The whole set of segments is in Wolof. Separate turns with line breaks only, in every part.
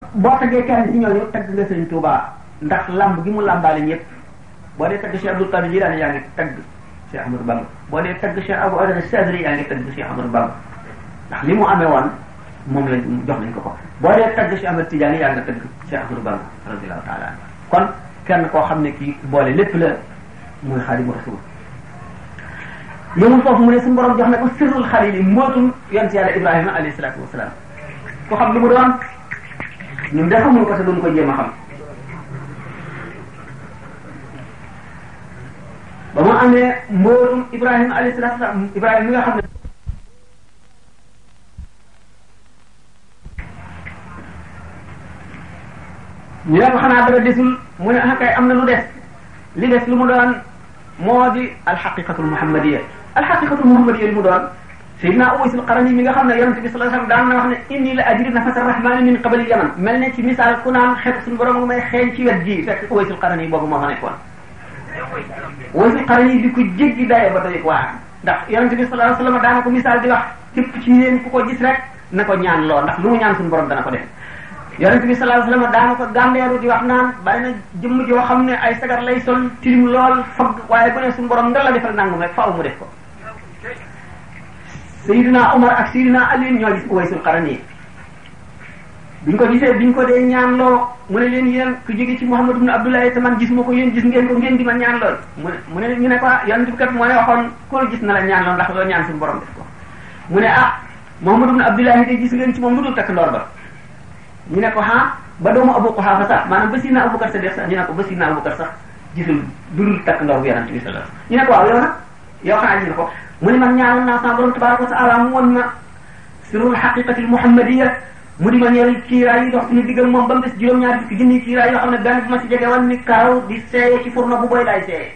boo taggee kenn ci ñooñu tagg nga sëñ Tuubaa ndax lamb gi mu lambaale ñëpp boo dee tagg Cheikh Abdul Qadir Jilaani yaa ngi tagg Cheikh Ahmadou Bamba boo dee tagg Cheikh Abou Bakr Sadri yaa ngi tagg Cheikh Ahmadou Bamba ndax li mu amee woon moom la jox nañ ko ko boo dee tagg Cheikh Ahmad Tidiane yaa nga tagg Cheikh Ahmadou Bamba radiyallahu taala kon kenn koo xam ne kii boole lépp la muy Xaadimu Rasuul yëmul foofu mu ne suñu borom jox na ko sirrul xalil yi mbootum yonent yàlla Ibrahima alayhi salaatu wasalaam ku xam lu mu doon ñun de xamuñu ko te duñ ko jéem a xam ba mu amee mboorum Ibrahima alayhi salaatu salaam Ibrahima mi nga xam ne ñu ne ko xanaa dara desul mu ne ah kay am na lu des li des lu mu doon moo di alxaqiqatul muhammadiya alxaqiqatul muhammadiya li mu doon Seydina Uways al-Qarani mi nga xam ne yonent bi sallallahu alayhi wasallam daan na wax ne inni la ajidu nafasa rahmani min qabali yaman mel ne ci misaal ku naan xet suñu borom nga may xeeñ ci wet gii fekk Uways al-Qarani boobu moo fa nekkoon Uways al-Qarani di ko jéggi daye ba doy waar ndax yonent bi sallallahu alayhi wasallam daana ko misaal di wax képp ci yéen ku ko gis rek na ko ñaan loo ndax lu mu ñaan suñu borom dana ko def yonent bi sallallahu alayhi wasallam daana ko gàndeeru di wax naan bari na jëmm joo xam ne ay sagar lay sol tilim lool fagg waaye bu ne suñu borom nga la defal nangam rek faaw mu def ko Seydina Omar ak Seydina Alioune ñoo gis Uwaysul Qarani biñ ko gisee biñ ko dee ñaan loo mu ne leen yéen ku jóge ci Muhammad ibn Abdullah te man gis ma ko yéen gis ngeen ko ngeen di ma ñaan lool mu ne mu ne ñu ne ko ah, yonent bi kat moo ne waxoon ko gis na la ñaan lool ndax loo ñaan suñu borom def ko mu ne ah Muhammad ibn Abdullah te gis ngeen ci moom lu dul takk ndoor ba ñu ne ko ah ba doomu Abu Quhafa sax maanaam ba Sidina Abubakar Sadiq sax ñu ne ko ba Sidina Abubakar sax gisul dul takk ndaw bu yonent bi sallallahu alayhi wasallam ñu ne ko waaw yow nag yow xanaa gis nga ko mu ne man ñaanal naa sama borom tabaraka wa taala mu won ma sirul xaqiqati muhammadiya mu di ma ñeel kiiraay yi dox suñu diggam moom ba mu des juróom-ñaari fukki junni kiiraay yoo xam ne benn bu ma si jege wan ni kaaw di seeye ci furna bu boy laay seeye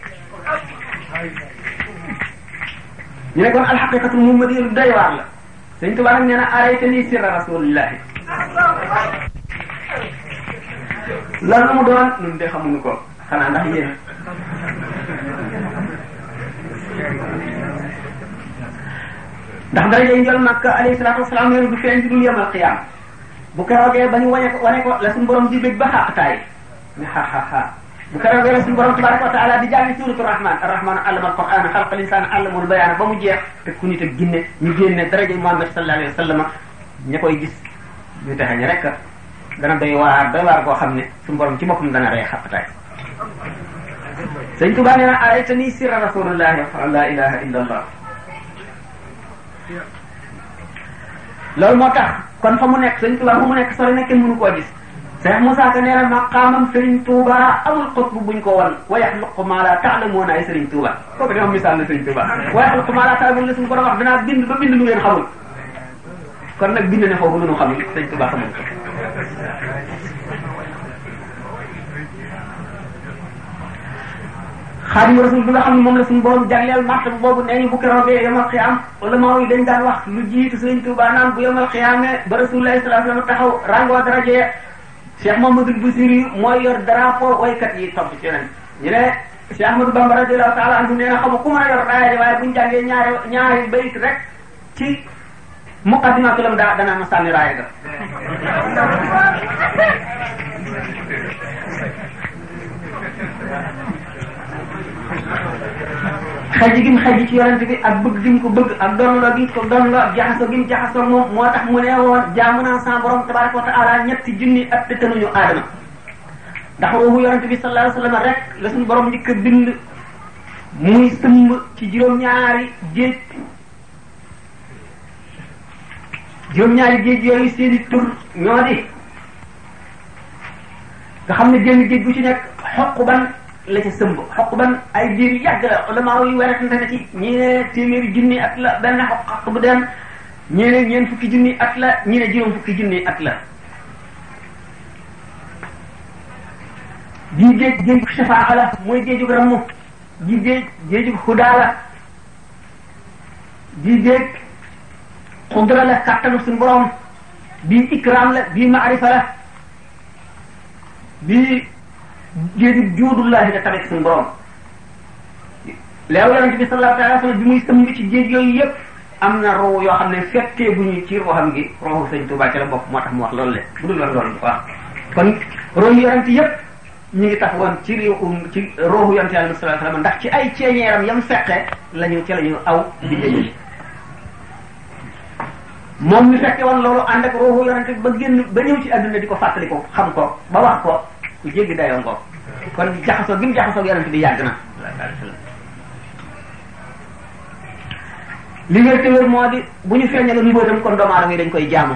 ñu ne kon alxaqiqatu muhammadiya lu doy waar la sëñ Tuubaa nag nee na arrêté nii sirra rasulillahi lan la mu doon ñun de xamuñu ko xanaa ndax yéen ndax dara jëy njol Makka alayhi salaatu wasalaam nee na du feeñ dul yemal xiyaam bu keroogee ba ñu wane ko wane ko la suñu borom di bëgg ba xàqtaay ne xaaxaaxaa bu keroog yàlla suñu borom tabaraka wa taala di jàng suuratu rahman arrahman allama alquran xalqa linsaan allamul bayaan ba mu jeex te ku nit ak ginne ñu génne daraja Muhammad sallallahu alayhi wa sallam ña koy gis ñu taxe ñi rek dana doy waar doy waar koo xam ne suñu borom ci boppam dana rey xappataay sëñ Tuubaa nee na araytani sirra rasulillahi la ilaha illa allah loolu moo tax kon fa mu nekk sëñ Tuubaa fa mu nekk sori na kenn mënu koo gis Seex Musaa Ka nee na maqaamam Sëriñ Tuubaa amul xutbu buñ ko won wa yaxluqu maa laa ta'lamuuna ay Sëriñ Tuubaa kooku dama misaal la Sëriñ Tuubaa wa yaxluqu maa laa ta'lamuuna suñu borom wax dinaa bind ba bind lu ngeen xamul kon nag bind na foofu lu ñu xamul Sëriñ Tuubaa xamul xaadimu rasul bi nga xam ne moom la suñu borom jagleel martaba boobu nee ñu bu keroogee yomal xiyaam wala maa yi dañ daan wax lu jiitu Sëriñ Tuubaa naan bu yomal xiyaamee ba rasulullahi sallallahu alayhi wasallam taxaw ràngoo daraje Cheikh Mamadou Boussiri mooy yor drapeau waykat yi topp ci yeneen ñu ne Cheikh Ahmadou Bamba radiyallahu taala anhu nee na xamu ku mën a yor raaya waaye buñu jàngee ñaari ñaari bayit rek ci muqaddimatul am daa danaa ma sànni raaya ga xaji gim xaji ci yonent bi ak bëgg gim ko bëgg ak doon la gi ko doon la ak jaxaso gim jaxaso moom moo tax mu ne woon jaamu naa sa borom tabaraka wa taala ñetti junni at te tënuñu aadama ndax ruuhu yonent bi sallallahu alayhi wa sallam rek la suñu borom njëkk a bind muy sëmb ci juróom-ñaari géej juróom-ñaari géej yooyu seeni tur ñoo di nga xam ne génn géej bu ci nekk xoq ban la ca sëmb xoq ban ay diir yu yàgg la ulama yi werante na ci ñii ne téeméeri junni at la benn xoq bu dem ñii ne ñeent fukki junni at la ñii ne juróom fukki junni at la bii géej géej bu shafaaxa la mooy géejug rammu bii géej géejug hudaa la bii déeg xudra la kàttanu suñu borom bii ikraam la bii maarifa la bii géeju juudullahi la tamit suñu borom léew yonente bi sallallahu alayhi wa sallam bi muy sëmb ci géej yooyu yépp am na roo yoo xam ne fekkee bu ñu ci ruuxam gi ruuxu sëñ Tuubaa ci la bokk moo tax mu wax loolu le bu dul woon loolu du ko wax kon roo yi yonente yépp ñu ngi taxawoon ci riixum ci ruuxu yonte yàlla sallallahu alayhi wasallam ndax ci ay ceeñeeram yam feqe lañu ca lañu aw di jëjël moom mi fekke woon loolu ànd ak ruuxu yonente ba génn ba ñëw ci adduna di ko fàttali ko xam ko ba wax ko ku jéggi dayoo ngoog kon jaxasoo gi mu jaxasoo yonente bi yàgg na li wér te wér moo di bu ñu feeñaloon mbóotam kon doomu aadama yi dañ koy jaamu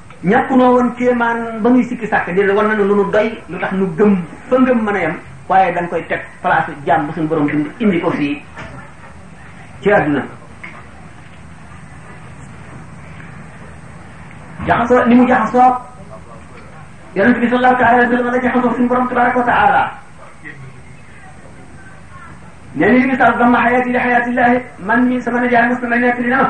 ñàkku noo woon kéemaan ba nuy sikki sàkk di war nañu lu nu doy lu tax nu gëm fa ngëm mën a yem waaye dañ koy teg place jàmm bu suñu borom dund indi ko fii ci àdduna jaxasoo ni mu jaxasoo yonent bi sallallahu taala wa sallam la jaxasoo suñu borom tabaraka wa taala nee ni li misaal dama xayaati li xayaatillahi man mi sama nijaay mos na ma nekk li na ma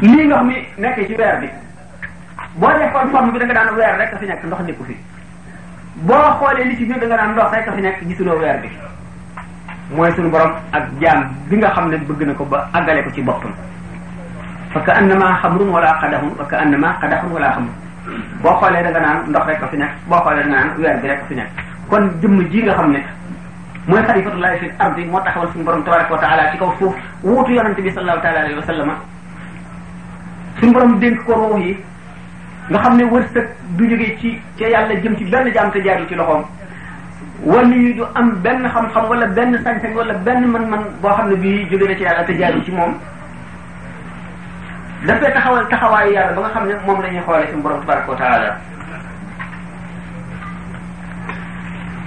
lii ndox mi nekk ci weer bi boo defoon forme bi da nga daan weer rek a fi nekk ndox nekku fi boo xoolee li ci biir da nga daan ndox rek a fi nekk gisuloo weer bi mooy suñu borom ak jaam bi nga xam ne bëgg na ko ba àggale ko ci boppam fa ka annama xamrun wala xadaxun fa ka annama xadaxun wala xamrun boo xoolee da nga naan ndox rek a fi nekk boo xoolee da nga naan weer bi rek a fi nekk kon jëmm ji nga xam ne mooy xalifatullahi fi ardi moo taxawal suñu borom tabaraka wa taala ci kaw suuf wuutu yonente bi sallallahu taala alayhi wa sallama suñu borom dénk ko ruux yi nga xam ne wërsëg du jógee ci ca yàlla jëm ci benn jaam te jaarul ci loxoom wala yu du am benn xam-xam wala benn sañ-sañ wala benn mën-mën boo xam ne bii jóge na ci yàlla te jaarul ci moom dafay taxawal taxawaayu yàlla ba nga xam ne moom la ñuy xoolee suñu borom tabaraka wa taala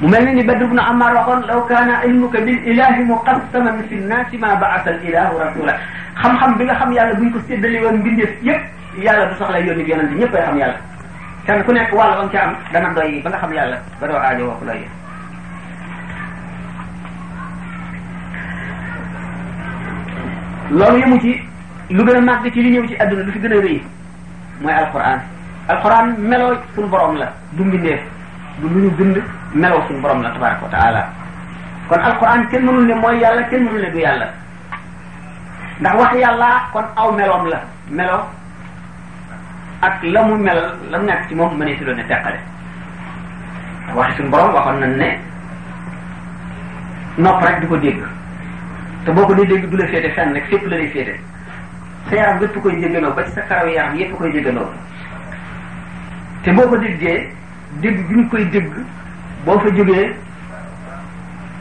mu mel ni ni Badr ibn Ammar waxoon law kaana ilmuka bil ilahi muqassaman fi nnaasi ma baasa al ilahu rasula xam-xam bi nga xam yàlla buñ ko séddale woon mbindeef yépp yàlla du soxla yónni yonent ñëpp ay xam yàlla kenn ku nekk wàll ba nga ca am dana doy ba nga xam yàlla ba doo aajo woo ko doy loolu yëmu ci lu gën a màgg ci li ñëw ci àdduna lu fi gën a rëy mooy alquran alquran meloo suñu borom la du mbindeef du lu ñu bind meloo suñu borom la tabaraka wa taala kon alquran kenn mënul ne mooy yàlla kenn mënul ne du yàlla ndax wax yàlla kon aw meloom la melo ak la mu mel la mu nekk ci moom mënee si doon ne teqale waxi suñu borom waxoon nañ ne nopp rek di ko dégg te boo ko dee dégg du la féete fenn rek fépp la lay féete sa yaram yépp koy déggandoo ba ci sa karaw yaram yépp koy déggandoo te boo ko déggee dégg bi nga koy dégg boo fa jógee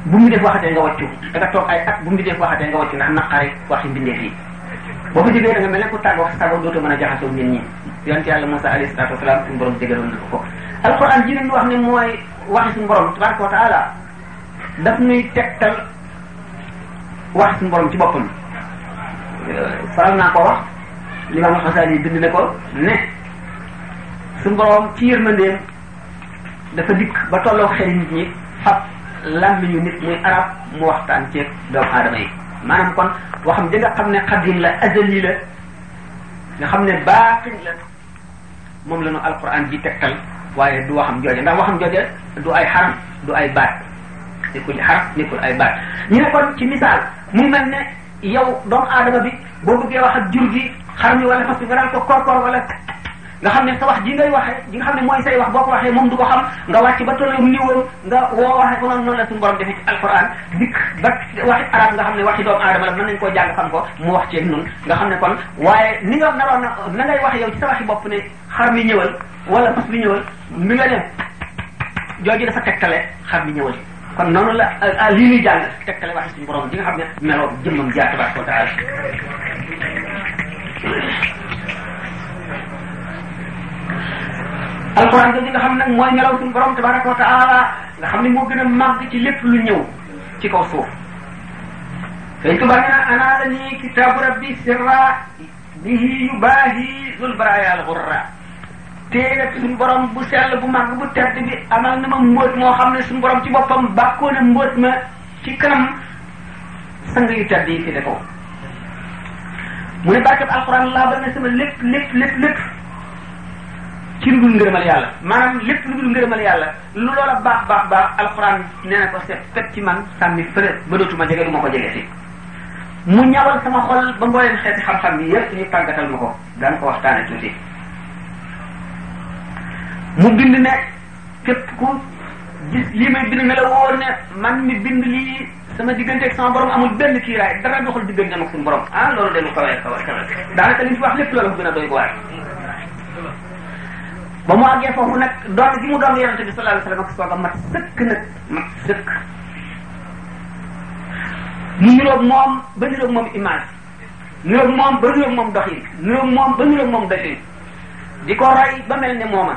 bu mu def waxatee nga wàccu da nga toog ay at bu mu def waxatee nga wàccu ndax naqari waxi mbindeef yi boo ko jógee da nga mel ne ku tàggoo wax tàggoo dootoo mën a jaxasoo nit ñi yonent yàlla Moussa alayhi salaatu wasalaam suñu borom dégaloon na ko ko alquran ji nag wax ne mooy waxi suñu borom tabaraka wa taala daf nuy tegtal wax suñu borom ci boppam faral naa ko wax limaam alxasaali bind na ko ne suñu borom ci yërmandeem dafa dikk ba tolloo xel nit ñi fab làmmiñu nit muy arab mu waxtaan ceeg doomu aadama yi maanaam kon waxam ji nga xam ne xadim la azali la nga xam ne baaxin la moom la nu alquran di tegtal waaye du waxam jooje ndax waxam jooje du ay xaram du ay baat nekkul xaram nekkul ay baat ñu ne kon ci misaal mu mel ne yow doomu aadama bi boo bëggee wax ak jur gi xar mi wala fas bi nga daan ko koor koor wala nga xam ne sa wax ji ngay waxee ji nga xam ne mooy say wax boo ko waxee moom du ko xam nga wàcc ba tollu niveau nga woo waxee ko noonu noonu la suñu borom defee ci alquran dikk ba waxi arab nga xam ne waxi doomu aadama la mën nañ koo jàng xam ko mu wax ci nun nga xam ne kon waaye ni nga naroon na na ngay wax yow ci sa waxi bopp ne xar mi ñëwal wala fas mi ñëwal mi nga ne jooju dafa tegtale xar mi ñëwal kon noonu la ah, lii ñuy jàng tegtale waxi suñu borom bi nga xam ne meloo jëmmam jaar tabaraka wa taala alquran jooju nga xam nag mooy melaw suñu borom tabaraka wa taala nga xam ne moo gën a màgg ci lépp lu ñëw ci kaw suuf sëñ Tuba nee na ana la nii kitaabu rabbi sirra bihi yubaahi zul baraya al ghurra téere suñu borom bu sell bu màgg bu tedd bi amal na ma mbóot moo xam ne suñu borom ci boppam bàkkoo na mbóot ma ci kanam sang yu tedd yi fi defoo mu ne barkeb alxuraan laabal na sama lépp lépp lépp lépp ci lu dul ngërëmal yàlla maanaam lépp lu dul ngërëmal yàlla lu loola baax baax baax alxuraan nee na ko seet fet ci man sànni fële ba dootuma jege du ma ko jege si mu ñawal sama xol ba mbooleem xeeti xam-xam yi yëpp ñu tàggatal ma ko daan ko waxtaane tuuti mu bind ne képp ku gis lii may bind ne la wóor ne man mi bind lii sama diggante ak sama borom amul benn kiiraay dara doxul diggante ak suñu borom ah loolu de lu kawe kawe kawe daanaka li ñu fi wax lépp loolu gën a doy ko waar ba mu àggee foofu nag doon gi mu doon yonente bi sallallahu alayhi wasallam ak soog a mat sëkk nag mat sëkk mu niroog moom ba niroog moom image niroog moom ba niroog moom doxin niroog moom ba niroog moom doxin di ko roy ba mel ne mooma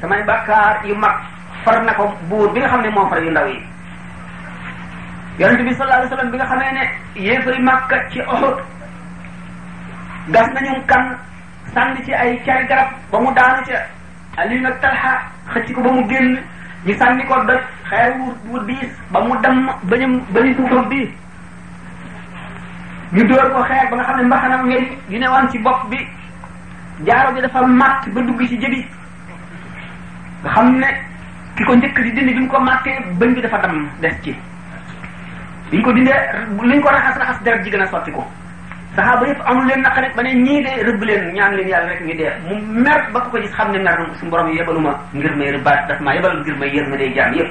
samay bàkkaar yu mag far na ko buur bi nga xam ne moo far yu ndaw yi yonent bi sallallahu alayhi wasallam bi nga xamee ne yéefari Makka ci Uhud gas nañu kan sànni ci ay cari garab ba mu daanu ca Ali nag Talha xëcc ko ba mu génn ñu sànni ko doj xeer wu diis ba mu dem bañu bañu suufam bi ñu dóor ko xeer ba nga xam ne mbaxanam ngeen yu ne woon ci bopp bi jaaro bi dafa màtt ba dugg ci jëbi nga xam ne ki ko njëkk di dindi bi mu ko màttee bëñ bi dafa dam des ci liñ ko dindee liñ ko raxas raxas deret ji gën a sotti ko saxaaba yëpp amul leen naqarit ba ne ñii de rëbb leen ñaan leen yàlla rek ñu dee mu mer ba ko ko gis xam ne mer suñu borom yebaluma ngir may rëbbaat daf maa yebal ngir may yërmande jaam yëpp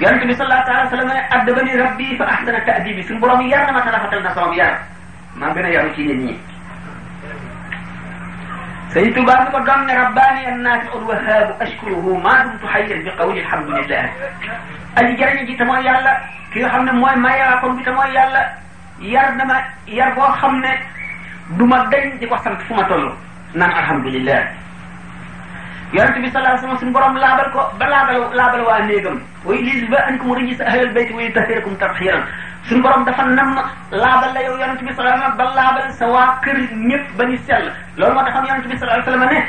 yonent bi sallallahu alayhi wa sallam ne addabani rabbi fa ahsana ta'dibi suñu borom yar na ma te rafetal na sama yar maa gën a yaru ci nit ñi sëñ Tuubaa bi ko doon ne rabbaani annaasi ul wahaabu ashkuruhu maa dumtu hayyan bi qawli alhamdulillah aji jariñ ji te mooy yàlla ki nga xam ne mooy maye kon bi te mooy yàlla yar na ma yar boo xam ne du ma dañ di ko sant fu ma toll naan alhamdulilah yonent bi sallallahu alayhi wasallam suñu borom laabal ko ba laabal laabal waa néegam way lii ba an ko mu rëñi sa ahlal bayt way tahirakum tathiran suñu borom dafa nam laabal la yow yonent bi sallallahu alayhi wasallam ba laabal sa waa kër ñëpp ba ñu sell loolu moo taxoon yonent bi sallallahu alayhi wasallam ne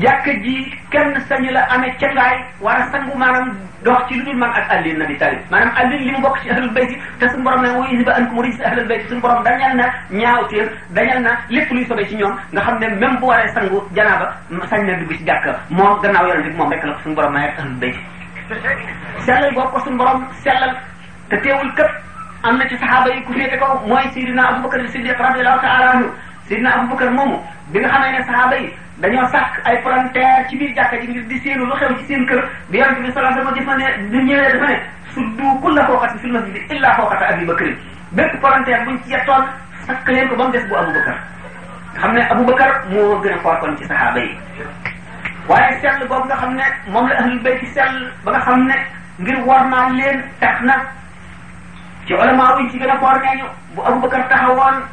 jàkka ji kenn sañu la amee cangaay war a sangu maanaam dox ci lu dul man ak Ali ibn Abi Talib maanaam Ali li mu bokk ci ahlul bayti te suñu borom ne wa yuzhiba ankum rijsa ahlul bayti suñu borom dañal na ñaawteef dañal na lépp luy sobe ci ñoom nga xam ne même bu waree sangu janaaba sañ na dugg ci jàkka moo gannaaw yonent bi moom rek la ko suñu borom may ak ahlul bayti sellal boo ko suñu borom sellal te teewul këpp am na ci saxaaba yi ku féete kaw mooy Seydina Abubakar Siddiq radiyallahu taala anhu Seydina Abubakar moomu bi nga xamee ne saxaaba yi dañoo sàkk ay frontière ci biir jàkka ji ngir di séenu lu xew ci seen kër bi yonent bi sallallahu alayhi wasallam dafa ne du ñëwee dafa ne suddu kulla fawqatin fil masjid illa fawqata Abi Bakr bépp frontière buñ ci yettoon sakk leen ko ba mu des bu Abubakar nga xam ne Abubakar moo gën a foor kon ci saxaaba yi waaye sell boobu nga xam ne moom la ahlul bayt sell ba nga xam ne ngir war naa leen tax na ci ulama yi ci gën a foor nee ñu bu Abubakar taxawoon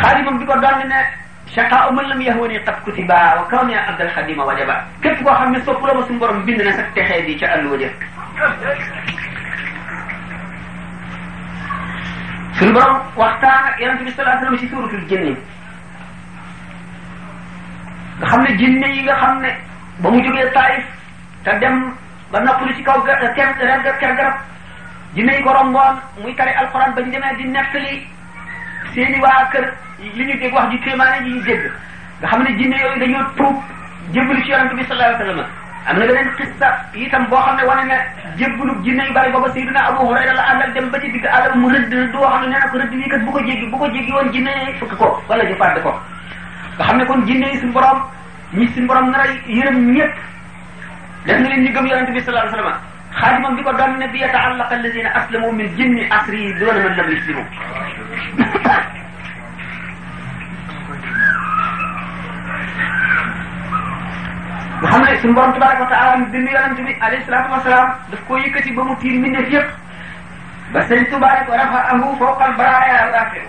xaadimam di ko doon ne shaqaa man lam yahwani qad kutiba wa kawni abdal xadima wajaba képp koo xam ne sopp la ma suñu borom bind na sax texee di ca àlluwa jëf suñu borom waxtaan ak yonente bi sallallahu alayhi wasallam ci suuratul jinni nga xam ne jinne yi nga xam ne ba mu jógee Taif te dem ba noppalu ci kaw ker ker garab jinne yi ko romboon muy tare alxuraan ba ñu demee di nettali seeni waa kër li ñu dégg wax ji téemaane ji ñu dégg nga xam ne jinne yooyu dañoo tuub jébbalu ci yonent bi sallallahu alayhi wa sallam am na beneen xissa itam boo xam ne wane ne jébbalu jinne yu bari booba Sayyidina Abu Hurayra la àndal dem ba ci digg àll mu rëdd rëdd woo xam ne nee na ko rëdd bii kat bu ko jéggi bu ko jéggi woon jinne yi fukk ko wala ñu fàdd ko nga xam ne kon jinne yi suñu borom ñi suñu borom nar a yërëm ñëpp def na leen ñu gëm yonente bi sallallahu alayhi wa sallam xaadimam di ko doon ne bi yata'allaqa alladina aslamu min jinni asri doona man lam yuslimu nga xam ne suñu borom tabaraka wa taala bi mu yonente bi alayhi salaatu wasalaam daf koo yëkkati ba mu tiir mbindeef yëpp ba sëñ tubaaraka rafa ahu fawqa al baraaya al axiru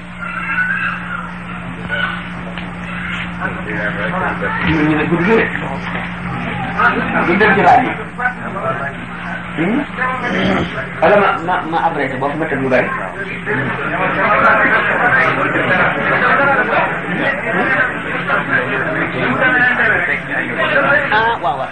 ñun ñu ne gudd de du dem ci laaj yi wala ma ma ma abrégé boo ma tëb lu bari ah waaw waaw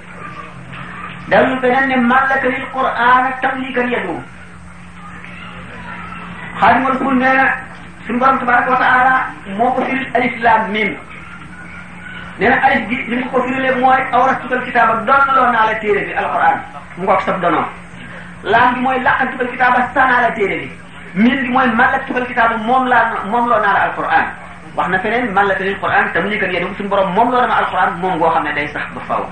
dañu beneen ne mallaka lil qur'aana tamlikan yadu xaadim rasul nee na suñu borom tabaraka wa taala moo ko firil alif laam miim nee na alif gi li mu ko firilee mooy awrastukal kitaaba donnaloo naa la téere bi alquran mu ngoog sab donoon laam gi mooy laqantukal kitaaba sanaa la téere bi miin gi mooy màllat tubal kitaabu moom laa moom loo naa la alquran wax na feneen màllata lil quran tam lii kan yéen suñu borom moom loo dama alquran moom goo xam ne day sax ba faaw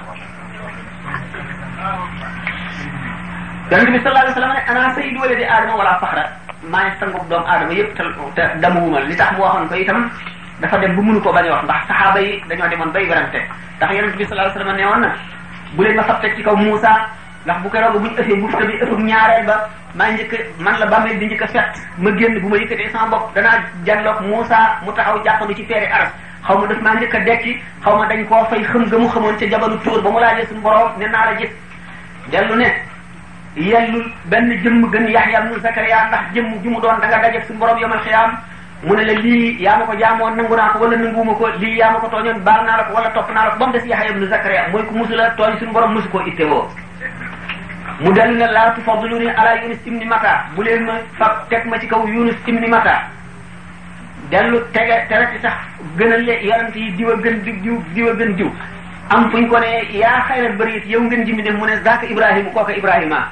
yonente bi sallallahu alayhi wa sallam ne ana sayyidu waladi aadama wala faxra maa ngi sangu doomu aadama yëpp te te damuwuma li tax mu waxoon ko itam dafa dem bu mënu ko bañ a wax ndax saxaaba yi dañoo demoon bay werante ndax yonente bi sallallahu alayhi wa sallam ne woon na bu leen ma fab teg ci kaw Muusa ndax bu keroog buñ ëffee bufta bi ëffub ñaareel ba maa njëkk man la bàmmeel di njëkk a set ma génn bu ma yëkkatee sama bopp danaa janloog Moussa mu taxaw jàppandu ci feeri aras xaw ma daf maa njëkk a dekki xaw ma dañ koo fay xëm ga mu xamoon ca jabalu tuur ba mu laajee suñu borom ne naa la jëkk dellu ne yellul benn jëmm gën Yaxya ibnu Zakariya ndax jëmm ju mu doon da nga dajeeg suñu borom yomal xiyaam mu ne la lii yaa ma ko jaamoon nangu naa ko wala nanguuma ko lii yaa ma ko tooñoon baal naa la ko wala topp naa la ko ba mu des Yaxya ibnu Zakaria mooy ku musu la tooñ suñu borom musu koo ittewoo mu dellu ne laa tufadiluni ala Yunus ibni Mata bu leen ma fab teg ma ci kaw Yunus ibni Mata dellu tege tere ci sax gënal le yonent yi diwa gën diw diw diwa gën diw am fu ñu ko ne yaa xayral bariyat yow ngeen jimbi def mu ne zaaka Ibrahima kooka Ibrahima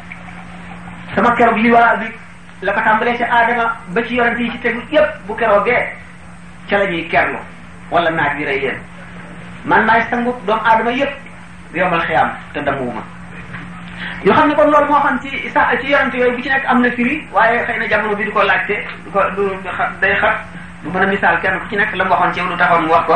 sama keroog li waral bi la ko tàmbalee ci aadama ba ci yonent yi ci tegu yépp bu keroogee ca la ñuy kerlu wala naaj bi rey leen man maay sangu doomu aadama yépp yombal xiyaam te damuwuma ñu xam ne kon loolu moo xam ci sa ci yonent yooyu bu ci nekk am na firi waaye xëy na jamono bi du ko laajte du ko du day xat du mën a misaal kenn ku ci nekk la mu waxoon ci lu taxoon mu wax ko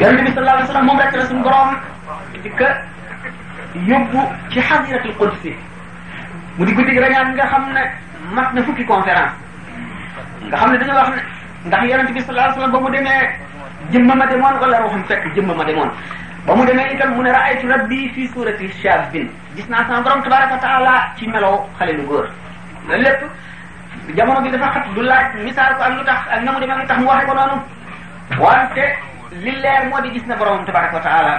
yonent bi sallallahu alayhi wa sallam moom rek la suñu borom di ko yóbbu ci xadiratul qudsi mu di guddi gi rañaan nga xam ne mat na fukki conférence nga xam ne dañoo wax ne ndax yonent bi sallallahu alayhi wasallam ba mu demee jëmma ma demoon wala ruuxam fekk jëmma ma demoon ba mu demee itam mu ne raaytu rabbi fi surati shaabin gis naa sama borom tabaraka wa taala ci melow xale lu góor loolu lépp jamono bi dafa xat du laaj misaal ko ak lu tax ak na mu demee lu tax mu waxee ko noonu wante li leer moo di gis na borom tabaraka wa taala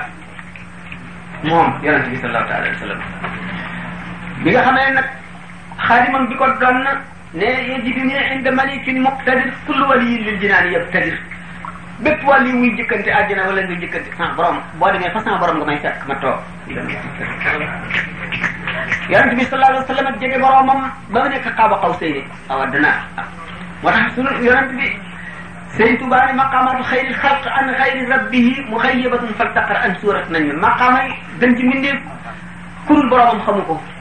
moom yonente bi sallallahu alayhi wa sallam bi nga xamee nag xaadimam bi ko doon na ne yajiduni inda malikin muqtadir kullu waliyin lil jinaani yabtadir bépp wàll yi muy jëkkante àjjana wala nga jëkkante ah borom boo demee fa sama borom nga may fekk ma toog yonent bi sallallahu alayhi wa sallam jege boromam ba mu nekk xaaba xaw sëy aw adduna moo tax sunu yonent bi sëñ Tuubaa ne maqaamaatu xayri xalq an xayri rabbihi muxayyabatun faltaqar an suurat nañ maqaamay gën ci mbindeef kurul boromam xamu ko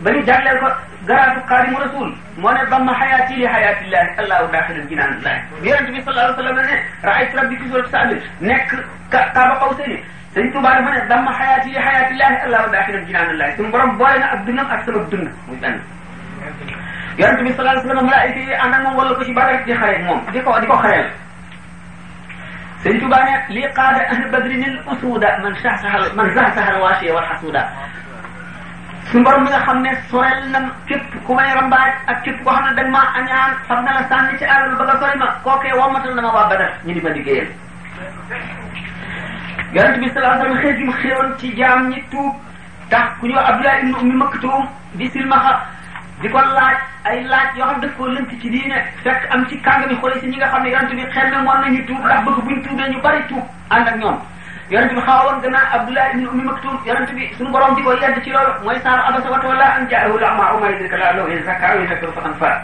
ba ñu jagleel ko garaatu xaadimu rasul moo ne damma xayaati li xayaatillahi allahu daaxilan jinaan lahi yonente bi sallallahu alayhi wa sallam ne raaytu rabbi fi suurati saad nekk kaaba qawsayni sëñ Tuubaa dafa ne damma xayaati li xayaatillahi allahu daaxilan jinaan lahi suñu borom boole na ak dundam ak sama dund muy benn yonente bi sallallahu alayhi wa sallam malaayika yi ànd ak moom wala ko ci Badar di xare moom di ko di ko xareel sëñ Tuubaa ne lii qaada ahlu badrinil usuuda man sahsahal man sahsahal waasiya wal xasuuda suñu borom mi nga xam ne sorel na képp ku may rambaaj ak képp koo xam ne dañ maa añaan fam na la sànni ci àll ba nga sori ma kookee wammatal na ma waa Badar ñu di ma liggéeyal yonent bi sallallahu alayhi wa sallam xëy ci jaam ñi tuub tax ku ñu wax Abdullah ibn Ummi Maktum di silmaxa di ko laaj ay laaj yoo xam daf koo lënt ci diine fekk am ci kàngami xoole si ñi nga xam ne yonent bi xel na moon nañu tuub ndax bëgg buñ tuubee ñu bari tuub ànd ak ñoom yonent bi xawoon gannaaw Abdullah ibn Ummi Maktum yonent bi suñu borom di ko yedd ci loolu mooy saar abasa wa tawalla an jaahu al-a'ma wa ma yudrika la'allahu yazakka aw yadhakkaru fa tanfa'ahu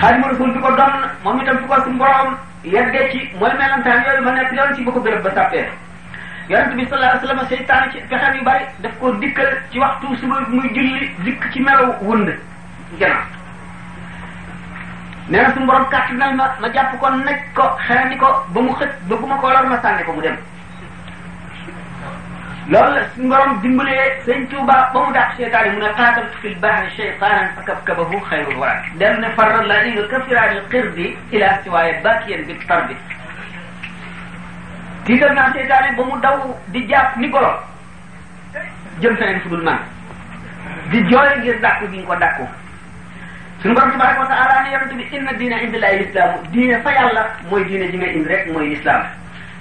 Xaadimu Rasuul bi ko doon moom itam fi ko suñu borom yeggee ci mooy melantaan yooyu ma nekk loolu ci bëgg béréb ba sàppee yonent bi sallallahu alayhi wasallam seytaane ci pexem yu bari daf koo dikkal ci waxtu suba muy julli dikk ci melaw wënd jana nee na suñu borom kàtt nañ ma ma jàpp ko naj ko xerandi ko ba mu xët ba bu ma ko lor ma sànni ko mu dem loolu la suñu borom dimbalee sëñ Tuuba ba mu dàq seytaane mu ne qaataltu fil bahri shaytaanan fa kabkabahu xayrul wara dem ne farra la inga kafiraani qirdi ila siwaaya bakiyan bi tarbi tiital naa seytaane ba mu daw di jàpp ni golo jëm feneen fu dul man di jooy ngir dàkku gi nga ko dàkku suñu borom tabaraka wa taala ne yonent bi inna diina indillahi lislaamu diine fa yàlla mooy diine ji nga indi rek mooy lislaam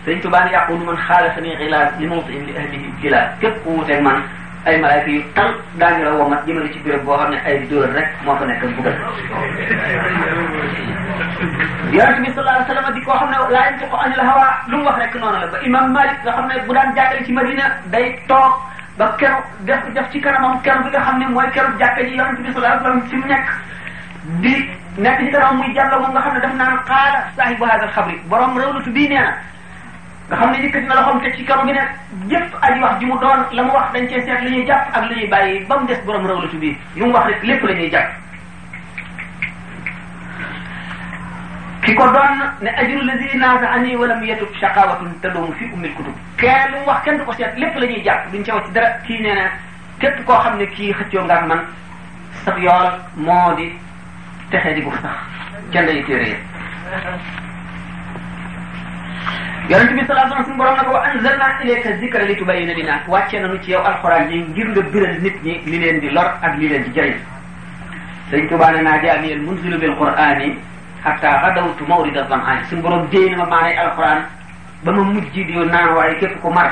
sëñ Tuubaa ne yàqulu man xaala sami xilaas li mawti in li ahlihi jilaas képp ku wuteeg man ay malaayka yu tal daañu la womat jëmale ci béréb boo xam ne ay dóor rek moo fa nekk bugal yonent bi sallallahu alayhi wa sallam di koo xam ne laa yantiqu anil hawa lu mu wax rek noonu la ba imam Malik nga xam ne bu daan jàngale ci Madina day toog ba keroog def def ci kanamam keroog bi nga xam ne mooy keroog jàkka ji yonent bi sallallahu alayhi wa sallam fi mu nekk di nekk ci kanam muy jàll moom nga xam ne daf naan xaala saahibu haadal xabri borom rawlatu bii nee na nga xam ne yëkkati na loxoom teg ci kaw gi ne yépp aji wax ji mu doon la mu wax dañ cee seet li ñuy jàpp ak li ñuy bàyyi ba mu des borom rawlatu bi li mu wax rek lépp la ñuy jàpp ki ko doon ne ajru lazi naasa ani walam yatub shaqawatun tadoomu fi ummil kutub kenn lu mu wax kenn du ko seet lépp la ñuy jàpp duñ ca wax ci dara kii nee na képp koo xam ne kii xëccoo nga ak man sab yool moo di texee di gu sax ca ndeyu téere ya yonent bi sallallahu alayhi wasallam suñu borom na ko wa anzalna ilayka zikra li tubayyina linnaas wàccee nañu ci yow alxuraan ji ngir nga biral nit ñi li leen di lor ak li leen di jëriñ sëñ Tuubaa ne naa jaani al munzilu bil qur'ani hatta ghadawtu mawrida zam'ani suñu borom déy na ma maanay alxuraan ba ma mujj di naan waaye képp ku mar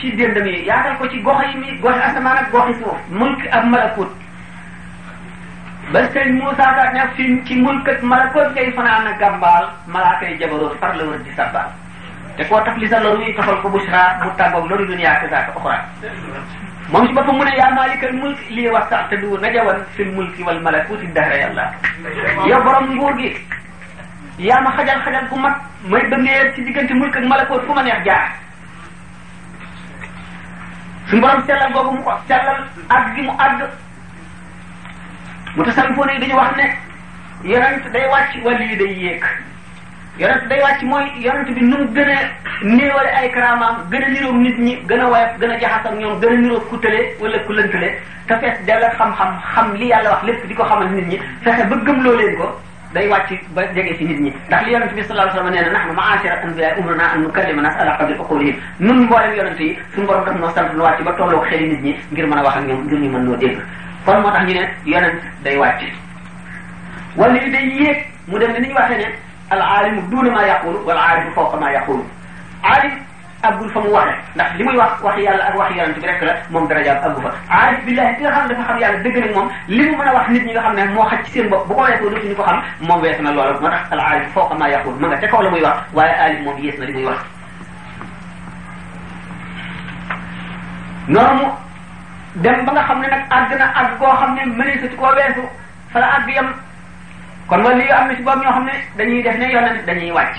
ci déndam yi yaatal ko ci gox yi mi gox asamaan ak gox yi suuf mulk ak malakut ba sëñ Moussa Ka ne fi ci mulk ak malakut ngay fanaan a gàmbaal malaaka yi jabaroot far la wër di sabbaal te koo taf li sa loru yi tafal ko bushra mu tàggoog loru duniyaa ka zaaka oxra moom si boppam mu ne yaa maalikal mulk lii wax sax te du najawan fil mulki wal malakuti dahra yàlla yow borom nguur gi yaa ma xajal xajal gu mag may bëggee ci diggante mulk ak malakut fu ma neex jaar suñu borom sellal boobu mu ko sellal àgg gi mu àgg mu tasanfoon yi dañu wax ne yonent day wàcc wàllu yi day yéeg yonent day wàcc mooy yonent bi nu mu gën a néewale ay karaamaam gën a niroog nit ñi gën a woyof gën a jaxas ak ñoom gën a niroog ku tële wala ku lëntale te fees dell xam-xam xam li yàlla wax lépp di ko xamal nit ñi fexe ba gëmloo leen ko day wàcc ba jege ci nit ñi ndax li yonent bi sallallahu alayhi wa sallam nee na nahnu ma'ashara anbiya umrna an nukallima nas ala qadri uqulihim nun mboolem yonent yi suñu borom daf noo sant nu wàcc ba tolloo xeli nit ñi ngir mën a wax ak ñoom ngir ñu mën noo dégg kon moo tax ñu ne yonent day wàcc wala li day yéeg mu dem ne ni ñu waxee ne al aalimu duuna maa yaqulu wal aalimu fawqa maa yaqulu aalim àggul fa mu waxe ndax li muy wax wax yàlla ak wax yonent bi rek la moom darajaam àggu fa aarif billahi ki nga xam ne dafa xam yàlla dëgg nag moom li mu mën a wax nit ñi nga xam ne moo xaj ci seen bopp bu ko weesoo dootuñu ko xam moom weesu na loola moo tax al aarif foo ko maa yaqul ma nga te kaw la muy wax waaye aarif moom yées na li muy wax noonu dem ba nga xam ne nag àgg na àgg koo xam ne mëneesatu koo weesu fa la àgg yam kon wala li am na ci boobu ñoo xam ne dañuy def ne yonent dañuy wàcc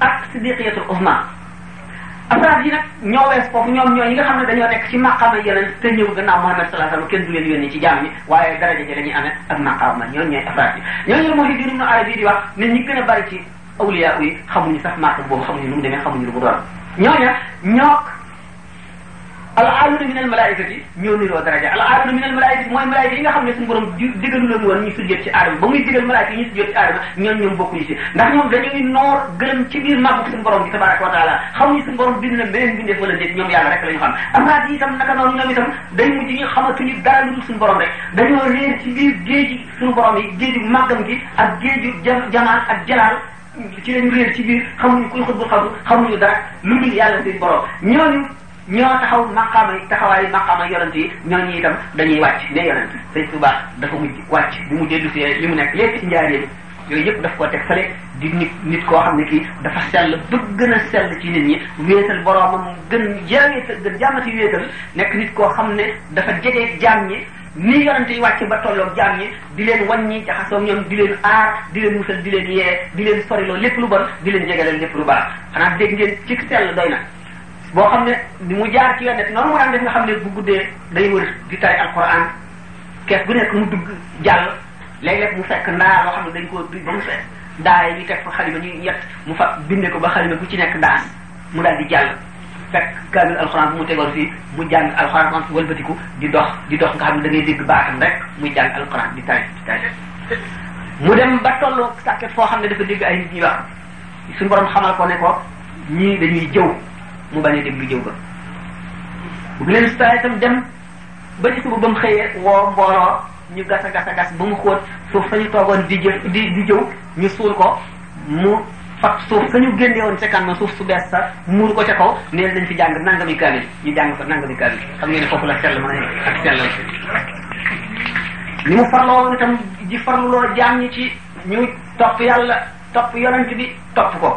ak siddiqiyatul uhma asaraf yi nag ñoo wees foofu ñoom ñoo ñi nga xam ne dañoo nekk ci maqaama yeneen te ñëw gannaaw Muhammad sallallahu alayhi wasallam kenn du leen yónni ci jaam ñi waaye daraja ji la ñuy amee ak maqaama ñoom ñooy asaraf yi ñooñu la Muhyiddin Ibn Arabi di wax ne ñi gën a bari ci awliya yi xamuñu sax martaba boobu xamuñu nu mu demee xamuñu lu mu doon ñooña ñook al aaluuna min al malaayikati ñoo niroo daraja al aaluuna min al malaayikati mooy malaayika yi nga xam ne suñu borom digalu leen woon ñu sujjat ci aadama ba muy digal malaayika yi ñu sujjat ci aadama ñoom ñoom bokkuñu ci ndax ñoom dañuy noor gërëm ci biir màgg suñu borom bi tabaraka wa taala xamuñu suñu borom bind na beneen bindee fa la déet ñoom yàlla rek la ñu xam amaat yi itam naka noonu ñoom itam day mujj ñu xamatuñu dara lu dul suñu borom rek dañoo réer ci biir géeji suñu borom yi géeju màggam gi ak géeju jamaal ak jalaal ci lañ réer ci biir xamuñu kuy xutbu xamu xamuñu dara lu dul yàlla seen borom ñooñu ñoo taxaw maqaama yi taxawaayu maqaama yonent yi ñooñu itam dañuy wàcc ne yonent sëñ Tuubaa dafa mujj wàcc bi mu dellu si li mu nekk lépp ci njaaree yooyu yëpp daf koo teg fale di nit nit koo xam ne kii dafa sell ba gën a sell ci nit ñi wéetal boroomam gën jaa wéetal gën jaamati wéetal nekk nit koo xam ne dafa jege jaam ñi nii yonante yi wàcc ba tolloog jaam ñi di leen wàññi jaxasoo ñoom di leen aar di leen musal di leen yee di leen soriloo lépp lu bon di leen jegaleel lépp lu baax xanaa dégg ngeen ci sell doy na boo xam ne ni mu jaar ci yoon def noonu mu daan def nga xam ne bu guddee day wër di tari alquran kees gu nekk mu dugg jàll léeg-léeg mu fekk ndaa loo xam ne dañ ko ba mu fekk daara yi ñu teg fa xalima ñu yett mu fa binde ko ba xalima ku ci nekk daan mu daal di jàll fekk kaamil alxuraan bu mu tegoon fii mu jàng alxuraan man wëlbatiku di dox di dox nga xam ne da ngay dégg baatam rek muy jàng alxuraan di tari di tari mu dem ba tolloo sàkket foo xam ne dafa dégg ay nit ñuy wax suñu borom xamal ko ne ko ñii dañuy jëw mu bañ a déglu jëw ba bu leen saa itam dem ba ci suba ba mu xëyee woo mbooloo ñu gas a gas a gas ba mu xóot suuf fa ñu toogoon di jëf di di jëw ñu suul ko mu fab suuf sa ñu génne woon ca kan ma suuf su bees sa muur ko ca kaw neen dañ fi jàng nangami kaamil ñu jàng ko nangami kaamil xam ngeen ne foofu la sell ma ak sell ni mu farloo woon itam di farluloo jaam ñi ci ñu topp yàlla topp yonent bi topp ko